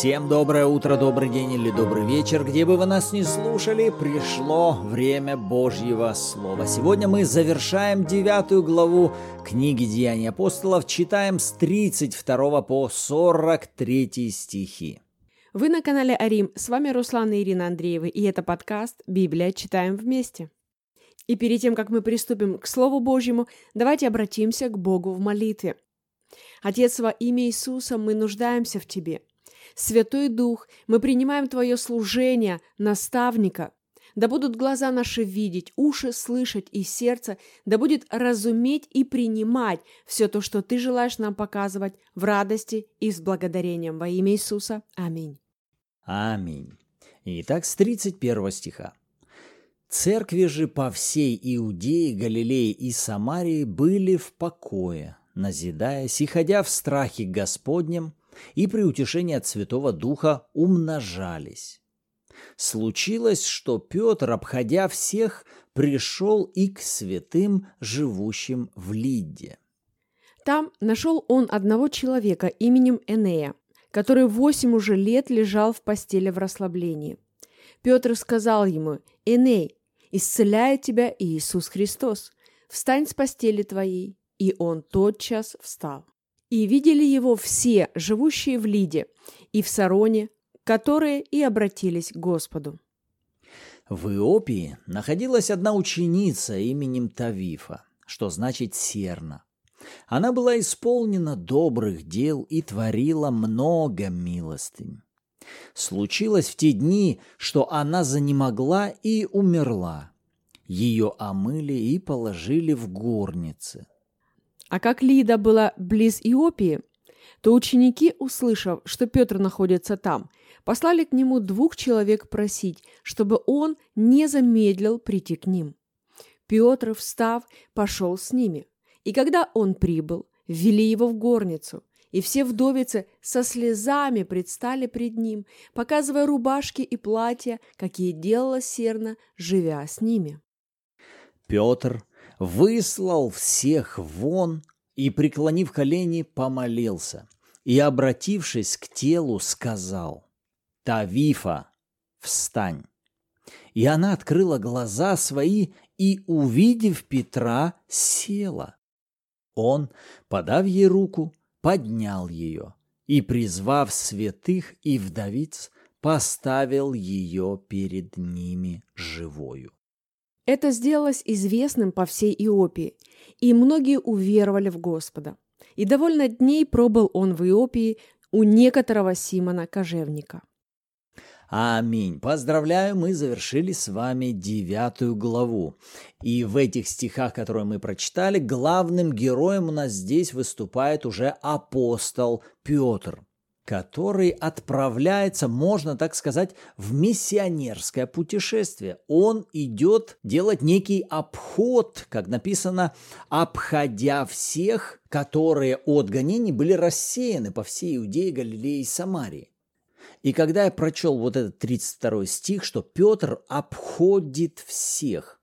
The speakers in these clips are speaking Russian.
Всем доброе утро, добрый день или добрый вечер, где бы вы нас ни слушали, пришло время Божьего Слова. Сегодня мы завершаем девятую главу книги Деяний апостолов, читаем с 32 по 43 стихи. Вы на канале Арим, с вами Руслан и Ирина Андреевы, и это подкаст «Библия. Читаем вместе». И перед тем, как мы приступим к Слову Божьему, давайте обратимся к Богу в молитве. Отец, во имя Иисуса мы нуждаемся в Тебе – Святой Дух, мы принимаем Твое служение, наставника. Да будут глаза наши видеть, уши слышать и сердце, да будет разуметь и принимать все то, что Ты желаешь нам показывать в радости и с благодарением. Во имя Иисуса. Аминь. Аминь. Итак, с 31 стиха. Церкви же по всей Иудее, Галилее и Самарии были в покое, назидаясь и ходя в страхе Господнем, и при утешении от Святого Духа умножались. Случилось, что Петр, обходя всех, пришел и к святым, живущим в Лидде. Там нашел он одного человека именем Энея, который восемь уже лет лежал в постели в расслаблении. Петр сказал ему, «Эней, исцеляет тебя Иисус Христос, встань с постели твоей». И он тотчас встал. И видели его все, живущие в Лиде и в Сароне, которые и обратились к Господу. В Иопии находилась одна ученица именем Тавифа, что значит «серна». Она была исполнена добрых дел и творила много милостынь. Случилось в те дни, что она занемогла и умерла. Ее омыли и положили в горнице – а как Лида была близ Иопии, то ученики, услышав, что Петр находится там, послали к нему двух человек просить, чтобы он не замедлил прийти к ним. Петр, встав, пошел с ними. И когда он прибыл, ввели его в горницу, и все вдовицы со слезами предстали пред ним, показывая рубашки и платья, какие делала Серна, живя с ними. Петр, выслал всех вон и, преклонив колени, помолился, и, обратившись к телу, сказал, «Тавифа, встань!» И она открыла глаза свои и, увидев Петра, села. Он, подав ей руку, поднял ее и, призвав святых и вдовиц, поставил ее перед ними живою. Это сделалось известным по всей Иопии, и многие уверовали в Господа. И довольно дней пробыл он в Иопии у некоторого Симона Кожевника. Аминь. Поздравляю, мы завершили с вами девятую главу. И в этих стихах, которые мы прочитали, главным героем у нас здесь выступает уже апостол Петр который отправляется, можно так сказать, в миссионерское путешествие. Он идет делать некий обход, как написано, обходя всех, которые от гонений были рассеяны по всей Иудее, Галилее и Самарии. И когда я прочел вот этот 32 стих, что Петр обходит всех,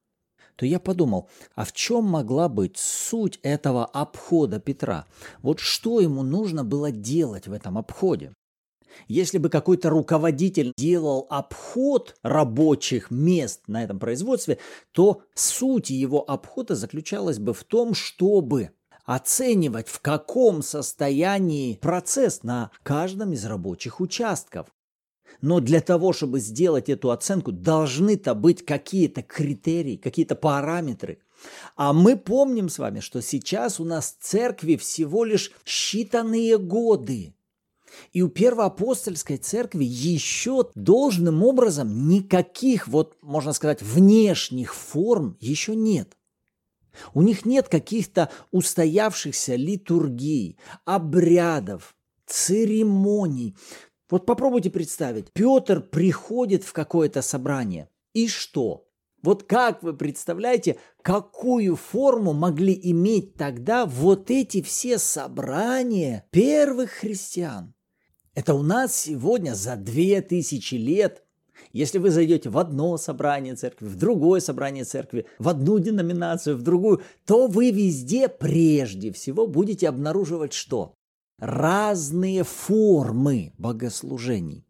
то я подумал, а в чем могла быть суть этого обхода Петра? Вот что ему нужно было делать в этом обходе? Если бы какой-то руководитель делал обход рабочих мест на этом производстве, то суть его обхода заключалась бы в том, чтобы оценивать, в каком состоянии процесс на каждом из рабочих участков. Но для того, чтобы сделать эту оценку, должны-то быть какие-то критерии, какие-то параметры. А мы помним с вами, что сейчас у нас церкви всего лишь считанные годы. И у первоапостольской церкви еще должным образом никаких, вот можно сказать, внешних форм еще нет. У них нет каких-то устоявшихся литургий, обрядов, церемоний. Вот попробуйте представить, Петр приходит в какое-то собрание. И что? Вот как вы представляете, какую форму могли иметь тогда вот эти все собрания первых христиан? Это у нас сегодня за две тысячи лет если вы зайдете в одно собрание церкви, в другое собрание церкви, в одну деноминацию, в другую, то вы везде прежде всего будете обнаруживать что? Разные формы богослужений.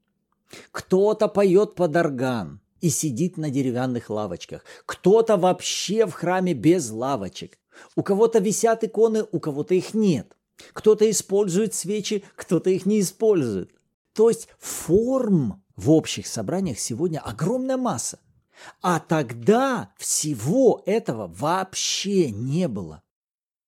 Кто-то поет под орган и сидит на деревянных лавочках. Кто-то вообще в храме без лавочек. У кого-то висят иконы, у кого-то их нет. Кто-то использует свечи, кто-то их не использует. То есть форм в общих собраниях сегодня огромная масса. А тогда всего этого вообще не было.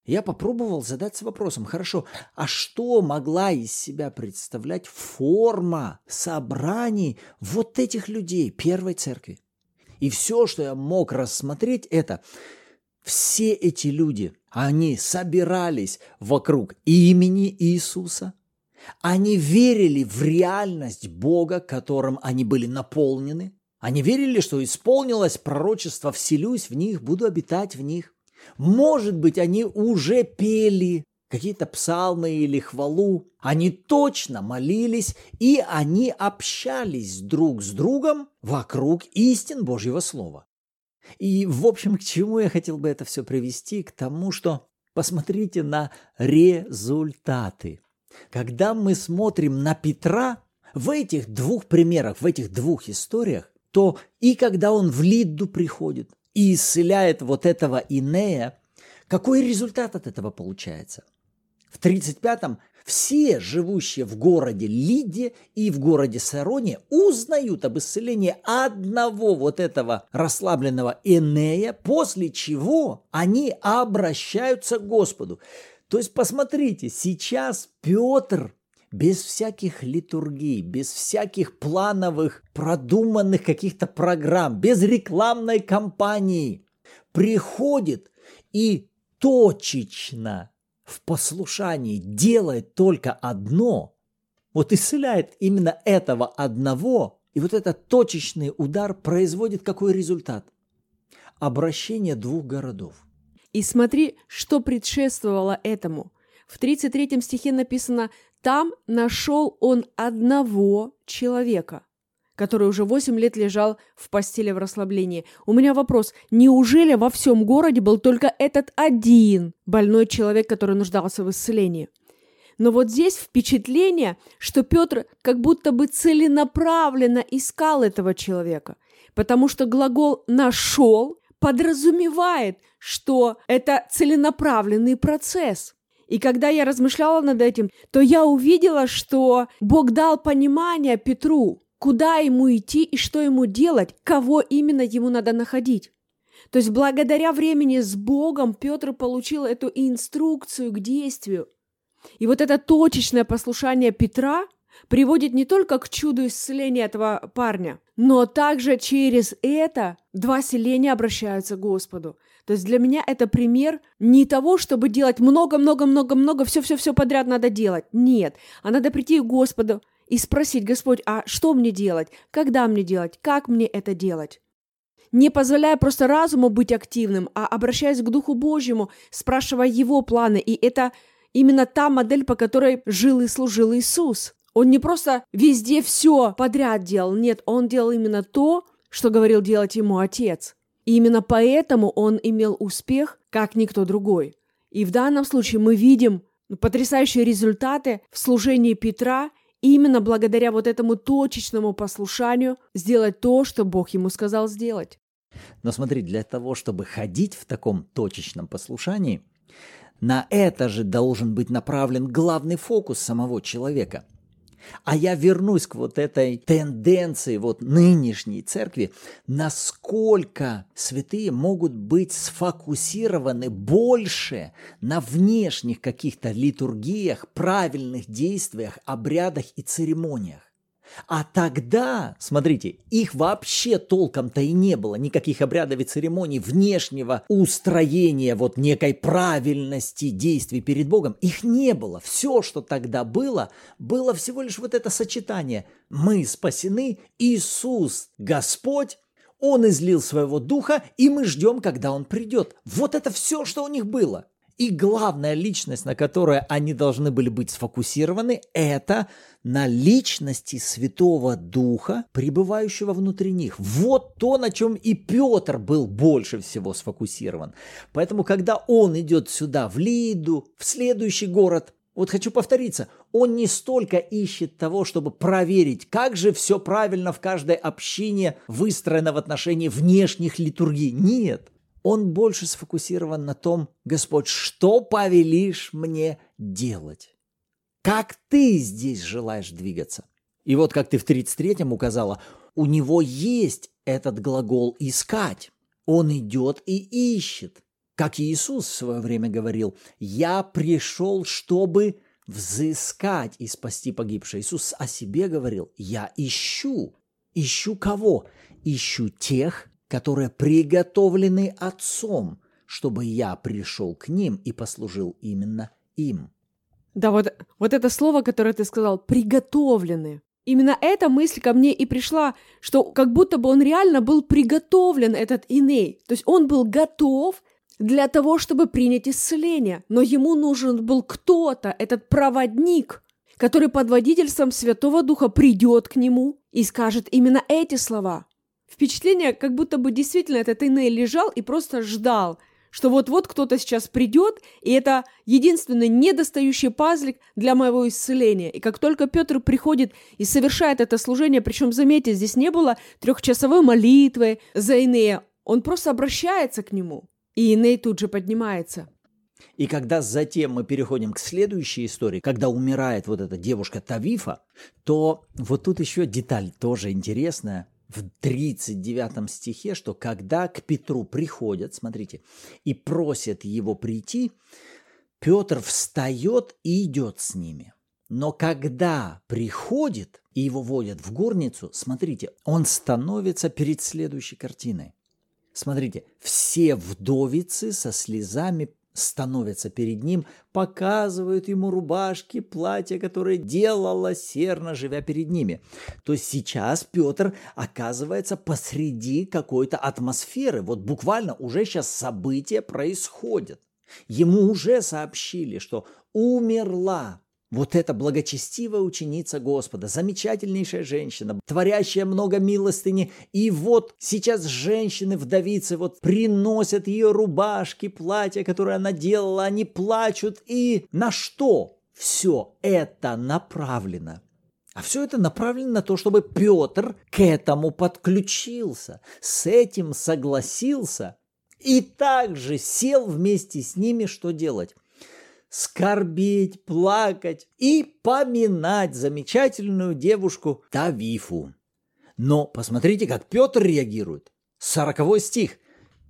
Я попробовал задаться вопросом, хорошо, а что могла из себя представлять форма собраний вот этих людей первой церкви? И все, что я мог рассмотреть, это все эти люди, они собирались вокруг имени Иисуса, они верили в реальность Бога, которым они были наполнены, они верили, что исполнилось пророчество. «вселюсь в них, буду обитать в них». Может быть, они уже пели какие-то псалмы или хвалу. Они точно молились, и они общались друг с другом вокруг истин Божьего Слова. И, в общем, к чему я хотел бы это все привести? К тому, что посмотрите на результаты. Когда мы смотрим на Петра, в этих двух примерах, в этих двух историях, то и когда он в Лидду приходит, и исцеляет вот этого Инея, какой результат от этого получается? В 35-м все живущие в городе Лиде и в городе Сароне узнают об исцелении одного вот этого расслабленного Энея, после чего они обращаются к Господу. То есть посмотрите, сейчас Петр без всяких литургий, без всяких плановых, продуманных каких-то программ, без рекламной кампании, приходит и точечно в послушании делает только одно, вот исцеляет именно этого одного, и вот этот точечный удар производит какой результат? Обращение двух городов. И смотри, что предшествовало этому. В 33 стихе написано там нашел он одного человека, который уже восемь лет лежал в постели в расслаблении. У меня вопрос, неужели во всем городе был только этот один больной человек, который нуждался в исцелении? Но вот здесь впечатление, что Петр как будто бы целенаправленно искал этого человека, потому что глагол «нашел» подразумевает, что это целенаправленный процесс – и когда я размышляла над этим, то я увидела, что Бог дал понимание Петру, куда ему идти и что ему делать, кого именно ему надо находить. То есть благодаря времени с Богом Петр получил эту инструкцию к действию. И вот это точечное послушание Петра приводит не только к чуду исцеления этого парня, но также через это два селения обращаются к Господу. То есть для меня это пример не того, чтобы делать много-много-много-много, все-все-все подряд надо делать. Нет, а надо прийти к Господу и спросить, Господь, а что мне делать? Когда мне делать? Как мне это делать? Не позволяя просто разуму быть активным, а обращаясь к Духу Божьему, спрашивая Его планы. И это именно та модель, по которой жил и служил Иисус. Он не просто везде все подряд делал, нет, он делал именно то, что говорил делать ему Отец. И именно поэтому он имел успех, как никто другой. И в данном случае мы видим потрясающие результаты в служении Петра именно благодаря вот этому точечному послушанию сделать то, что Бог ему сказал сделать. Но смотри, для того, чтобы ходить в таком точечном послушании, на это же должен быть направлен главный фокус самого человека – а я вернусь к вот этой тенденции вот нынешней церкви, насколько святые могут быть сфокусированы больше на внешних каких-то литургиях, правильных действиях, обрядах и церемониях. А тогда, смотрите, их вообще толком-то и не было, никаких обрядов и церемоний, внешнего устроения вот некой правильности действий перед Богом, их не было. Все, что тогда было, было всего лишь вот это сочетание. Мы спасены, Иисус, Господь, Он излил своего духа, и мы ждем, когда Он придет. Вот это все, что у них было. И главная личность, на которой они должны были быть сфокусированы, это на личности Святого Духа, пребывающего внутри них. Вот то, на чем и Петр был больше всего сфокусирован. Поэтому, когда он идет сюда, в Лиду, в следующий город, Вот хочу повториться, он не столько ищет того, чтобы проверить, как же все правильно в каждой общине выстроено в отношении внешних литургий. Нет, он больше сфокусирован на том, Господь, что повелишь мне делать? Как ты здесь желаешь двигаться? И вот как ты в 33-м указала, у него есть этот глагол «искать». Он идет и ищет. Как Иисус в свое время говорил, «Я пришел, чтобы взыскать и спасти погибшее». Иисус о себе говорил, «Я ищу». Ищу кого? Ищу тех, которые приготовлены Отцом, чтобы я пришел к ним и послужил именно им. Да, вот, вот это слово, которое ты сказал, «приготовлены». Именно эта мысль ко мне и пришла, что как будто бы он реально был приготовлен, этот Иней. То есть он был готов для того, чтобы принять исцеление. Но ему нужен был кто-то, этот проводник, который под водительством Святого Духа придет к нему и скажет именно эти слова. Впечатление, как будто бы действительно этот Иней лежал и просто ждал, что вот-вот кто-то сейчас придет, и это единственный недостающий пазлик для моего исцеления. И как только Петр приходит и совершает это служение, причем, заметьте, здесь не было трехчасовой молитвы за Инея, он просто обращается к нему. И Иней тут же поднимается. И когда затем мы переходим к следующей истории, когда умирает вот эта девушка Тавифа, то вот тут еще деталь тоже интересная в 39 стихе, что когда к Петру приходят, смотрите, и просят его прийти, Петр встает и идет с ними. Но когда приходит и его водят в горницу, смотрите, он становится перед следующей картиной. Смотрите, все вдовицы со слезами становятся перед ним, показывают ему рубашки, платья, которые делала Серна, живя перед ними. То есть сейчас Петр оказывается посреди какой-то атмосферы. Вот буквально уже сейчас события происходят. Ему уже сообщили, что умерла вот эта благочестивая ученица Господа, замечательнейшая женщина, творящая много милостыни. И вот сейчас женщины-вдовицы вот приносят ее рубашки, платья, которые она делала, они плачут. И на что все это направлено? А все это направлено на то, чтобы Петр к этому подключился, с этим согласился и также сел вместе с ними, что делать? Скорбеть, плакать и поминать замечательную девушку Тавифу. Но посмотрите, как Петр реагирует. Сороковой стих.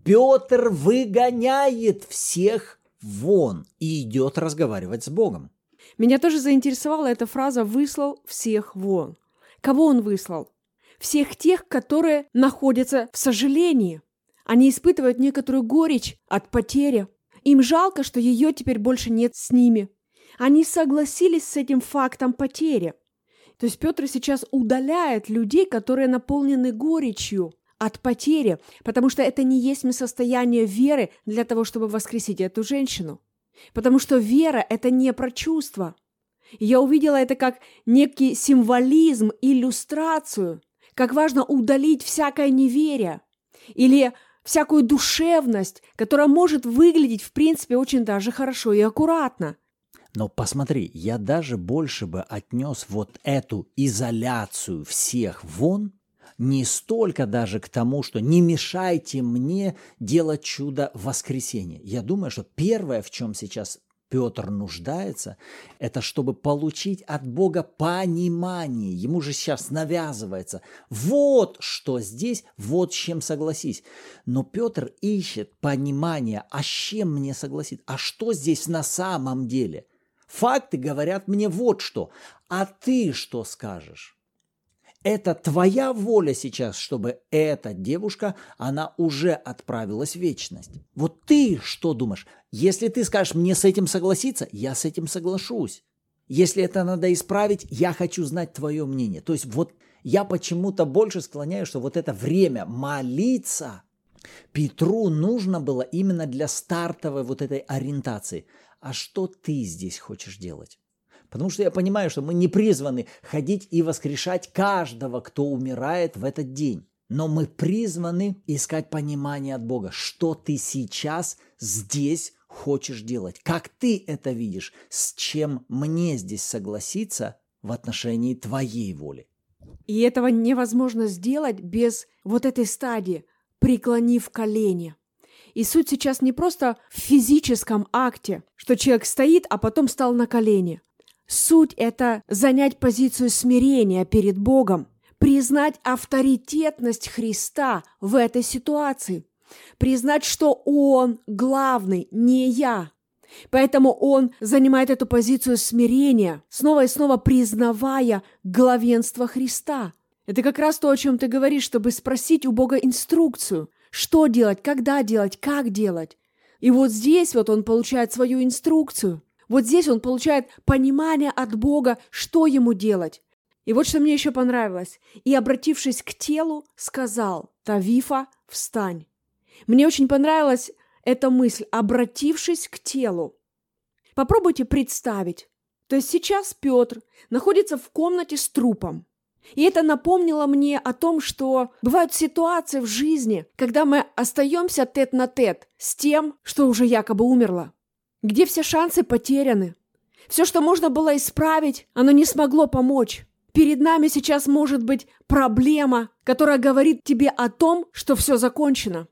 Петр выгоняет всех вон и идет разговаривать с Богом. Меня тоже заинтересовала эта фраза «выслал всех вон». Кого он выслал? Всех тех, которые находятся в сожалении. Они испытывают некоторую горечь от потери, им жалко, что ее теперь больше нет с ними. Они согласились с этим фактом потери. То есть Петр сейчас удаляет людей, которые наполнены горечью от потери, потому что это не есть состояние веры для того, чтобы воскресить эту женщину. Потому что вера – это не про чувства. Я увидела это как некий символизм, иллюстрацию, как важно удалить всякое неверие или всякую душевность, которая может выглядеть, в принципе, очень даже хорошо и аккуратно. Но посмотри, я даже больше бы отнес вот эту изоляцию всех вон не столько даже к тому, что не мешайте мне делать чудо воскресенья. Я думаю, что первое, в чем сейчас Петр нуждается, это чтобы получить от Бога понимание. Ему же сейчас навязывается. Вот что здесь, вот с чем согласись. Но Петр ищет понимание, а с чем мне согласиться, а что здесь на самом деле. Факты говорят мне вот что, а ты что скажешь? Это твоя воля сейчас, чтобы эта девушка, она уже отправилась в вечность. Вот ты что думаешь? Если ты скажешь мне с этим согласиться, я с этим соглашусь. Если это надо исправить, я хочу знать твое мнение. То есть вот я почему-то больше склоняю, что вот это время молиться Петру нужно было именно для стартовой вот этой ориентации. А что ты здесь хочешь делать? Потому что я понимаю, что мы не призваны ходить и воскрешать каждого, кто умирает в этот день. Но мы призваны искать понимание от Бога, что ты сейчас здесь хочешь делать, как ты это видишь, с чем мне здесь согласиться в отношении твоей воли. И этого невозможно сделать без вот этой стадии, преклонив колени. И суть сейчас не просто в физическом акте, что человек стоит, а потом стал на колени. Суть – это занять позицию смирения перед Богом, признать авторитетность Христа в этой ситуации, признать, что Он главный, не я. Поэтому он занимает эту позицию смирения, снова и снова признавая главенство Христа. Это как раз то, о чем ты говоришь, чтобы спросить у Бога инструкцию. Что делать, когда делать, как делать. И вот здесь вот он получает свою инструкцию. Вот здесь он получает понимание от Бога, что ему делать. И вот что мне еще понравилось. И, обратившись к телу, сказал, «Тавифа, встань». Мне очень понравилась эта мысль, обратившись к телу. Попробуйте представить. То есть сейчас Петр находится в комнате с трупом. И это напомнило мне о том, что бывают ситуации в жизни, когда мы остаемся тет-на-тет с тем, что уже якобы умерло, где все шансы потеряны. Все, что можно было исправить, оно не смогло помочь. Перед нами сейчас может быть проблема, которая говорит тебе о том, что все закончено.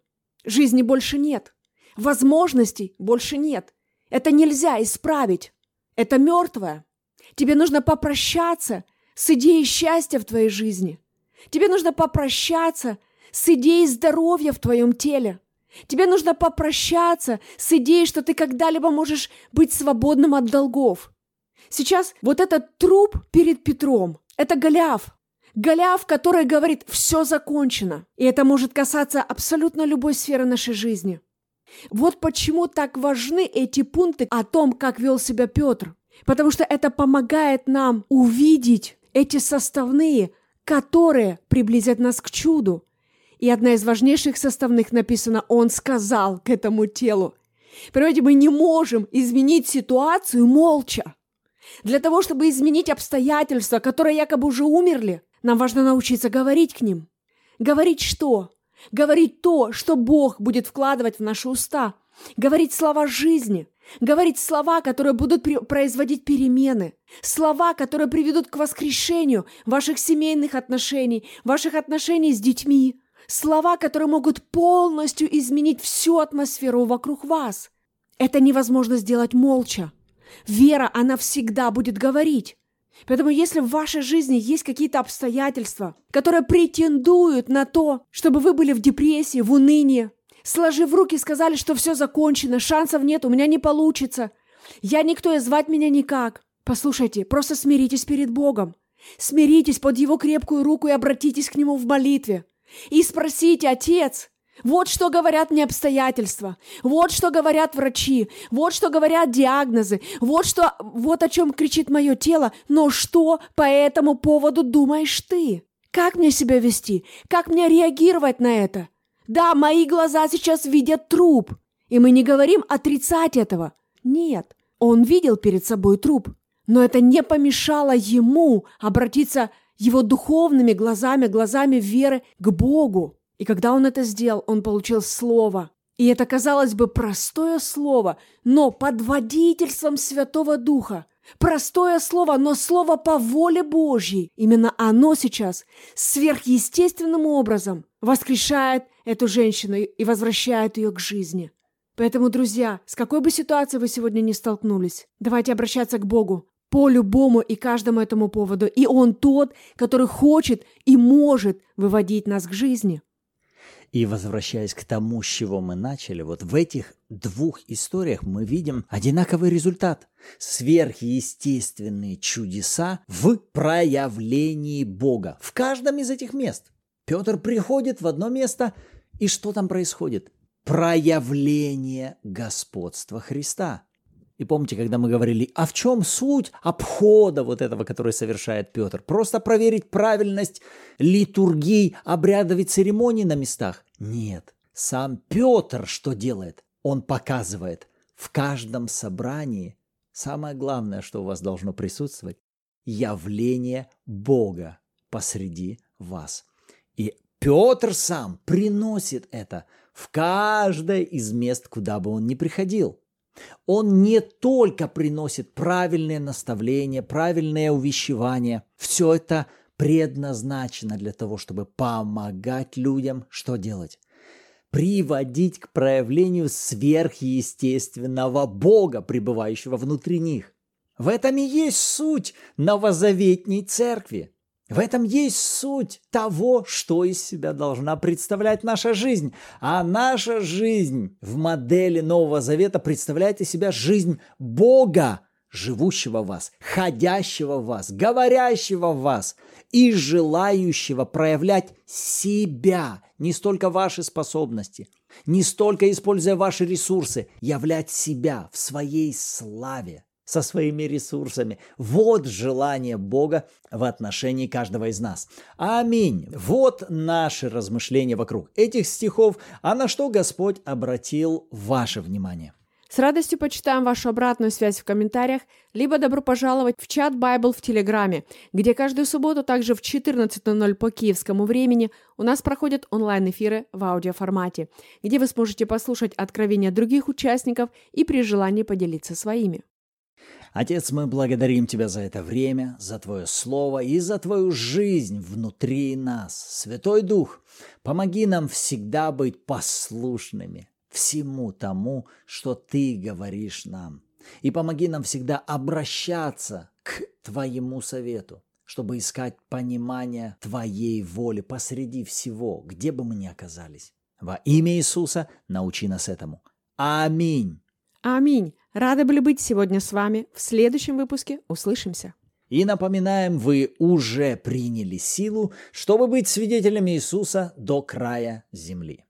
Жизни больше нет. Возможностей больше нет. Это нельзя исправить. Это мертвое. Тебе нужно попрощаться с идеей счастья в твоей жизни. Тебе нужно попрощаться с идеей здоровья в твоем теле. Тебе нужно попрощаться с идеей, что ты когда-либо можешь быть свободным от долгов. Сейчас вот этот труп перед Петром – это Голиаф. Голиаф, который говорит «все закончено». И это может касаться абсолютно любой сферы нашей жизни. Вот почему так важны эти пункты о том, как вел себя Петр. Потому что это помогает нам увидеть эти составные, которые приблизят нас к чуду. И одна из важнейших составных написано «Он сказал к этому телу». Понимаете, мы не можем изменить ситуацию молча. Для того, чтобы изменить обстоятельства, которые якобы уже умерли, нам важно научиться говорить к ним. Говорить что? Говорить то, что Бог будет вкладывать в наши уста. Говорить слова жизни. Говорить слова, которые будут производить перемены. Слова, которые приведут к воскрешению ваших семейных отношений, ваших отношений с детьми. Слова, которые могут полностью изменить всю атмосферу вокруг вас. Это невозможно сделать молча. Вера, она всегда будет говорить. Поэтому если в вашей жизни есть какие-то обстоятельства, которые претендуют на то, чтобы вы были в депрессии, в унынии, сложив руки, сказали, что все закончено, шансов нет, у меня не получится, я никто и звать меня никак. Послушайте, просто смиритесь перед Богом. Смиритесь под Его крепкую руку и обратитесь к Нему в молитве. И спросите, Отец, вот что говорят мне обстоятельства, вот что говорят врачи, вот что говорят диагнозы, вот что, вот о чем кричит мое тело, но что по этому поводу думаешь ты? Как мне себя вести? Как мне реагировать на это? Да, мои глаза сейчас видят труп, и мы не говорим отрицать этого. Нет, он видел перед собой труп, но это не помешало ему обратиться его духовными глазами, глазами веры к Богу. И когда он это сделал, он получил слово. И это, казалось бы, простое слово, но под водительством Святого Духа. Простое слово, но слово по воле Божьей. Именно оно сейчас сверхъестественным образом воскрешает эту женщину и возвращает ее к жизни. Поэтому, друзья, с какой бы ситуацией вы сегодня не столкнулись, давайте обращаться к Богу по любому и каждому этому поводу. И Он тот, который хочет и может выводить нас к жизни. И возвращаясь к тому, с чего мы начали, вот в этих двух историях мы видим одинаковый результат. Сверхъестественные чудеса в проявлении Бога. В каждом из этих мест. Петр приходит в одно место, и что там происходит? Проявление господства Христа. И помните, когда мы говорили, а в чем суть обхода вот этого, который совершает Петр? Просто проверить правильность литургий, обрядов и церемоний на местах? Нет. Сам Петр что делает? Он показывает в каждом собрании самое главное, что у вас должно присутствовать, явление Бога посреди вас. И Петр сам приносит это в каждое из мест, куда бы он ни приходил – Он не только приносит правильные наставления, правильные увещевания. Все это предназначено для того, чтобы помогать людям что делать? Приводить к проявлению сверхъестественного Бога, пребывающего внутри них. В этом и есть суть новозаветней церкви. В этом есть суть того, что из себя должна представлять наша жизнь. А наша жизнь в модели Нового Завета представляет из себя жизнь Бога, живущего в вас, ходящего в вас, говорящего в вас и желающего проявлять себя, не столько ваши способности, не столько используя ваши ресурсы, являть себя в своей славе со своими ресурсами. Вот желание Бога в отношении каждого из нас. Аминь. Вот наши размышления вокруг этих стихов, а на что Господь обратил ваше внимание. С радостью почитаем вашу обратную связь в комментариях, либо добро пожаловать в чат Bible в Телеграме, где каждую субботу также в 14.00 по киевскому времени у нас проходят онлайн-эфиры в аудиоформате, где вы сможете послушать откровения других участников и при желании поделиться своими. Отец, мы благодарим Тебя за это время, за Твое Слово и за Твою жизнь внутри нас. Святой Дух, помоги нам всегда быть послушными всему тому, что Ты говоришь нам. И помоги нам всегда обращаться к Твоему совету, чтобы искать понимание Твоей воли посреди всего, где бы мы ни оказались. Во имя Иисуса научи нас этому. Аминь. Аминь. Рады были быть сегодня с вами. В следующем выпуске услышимся. И напоминаем, вы уже приняли силу, чтобы быть свидетелями Иисуса до края земли.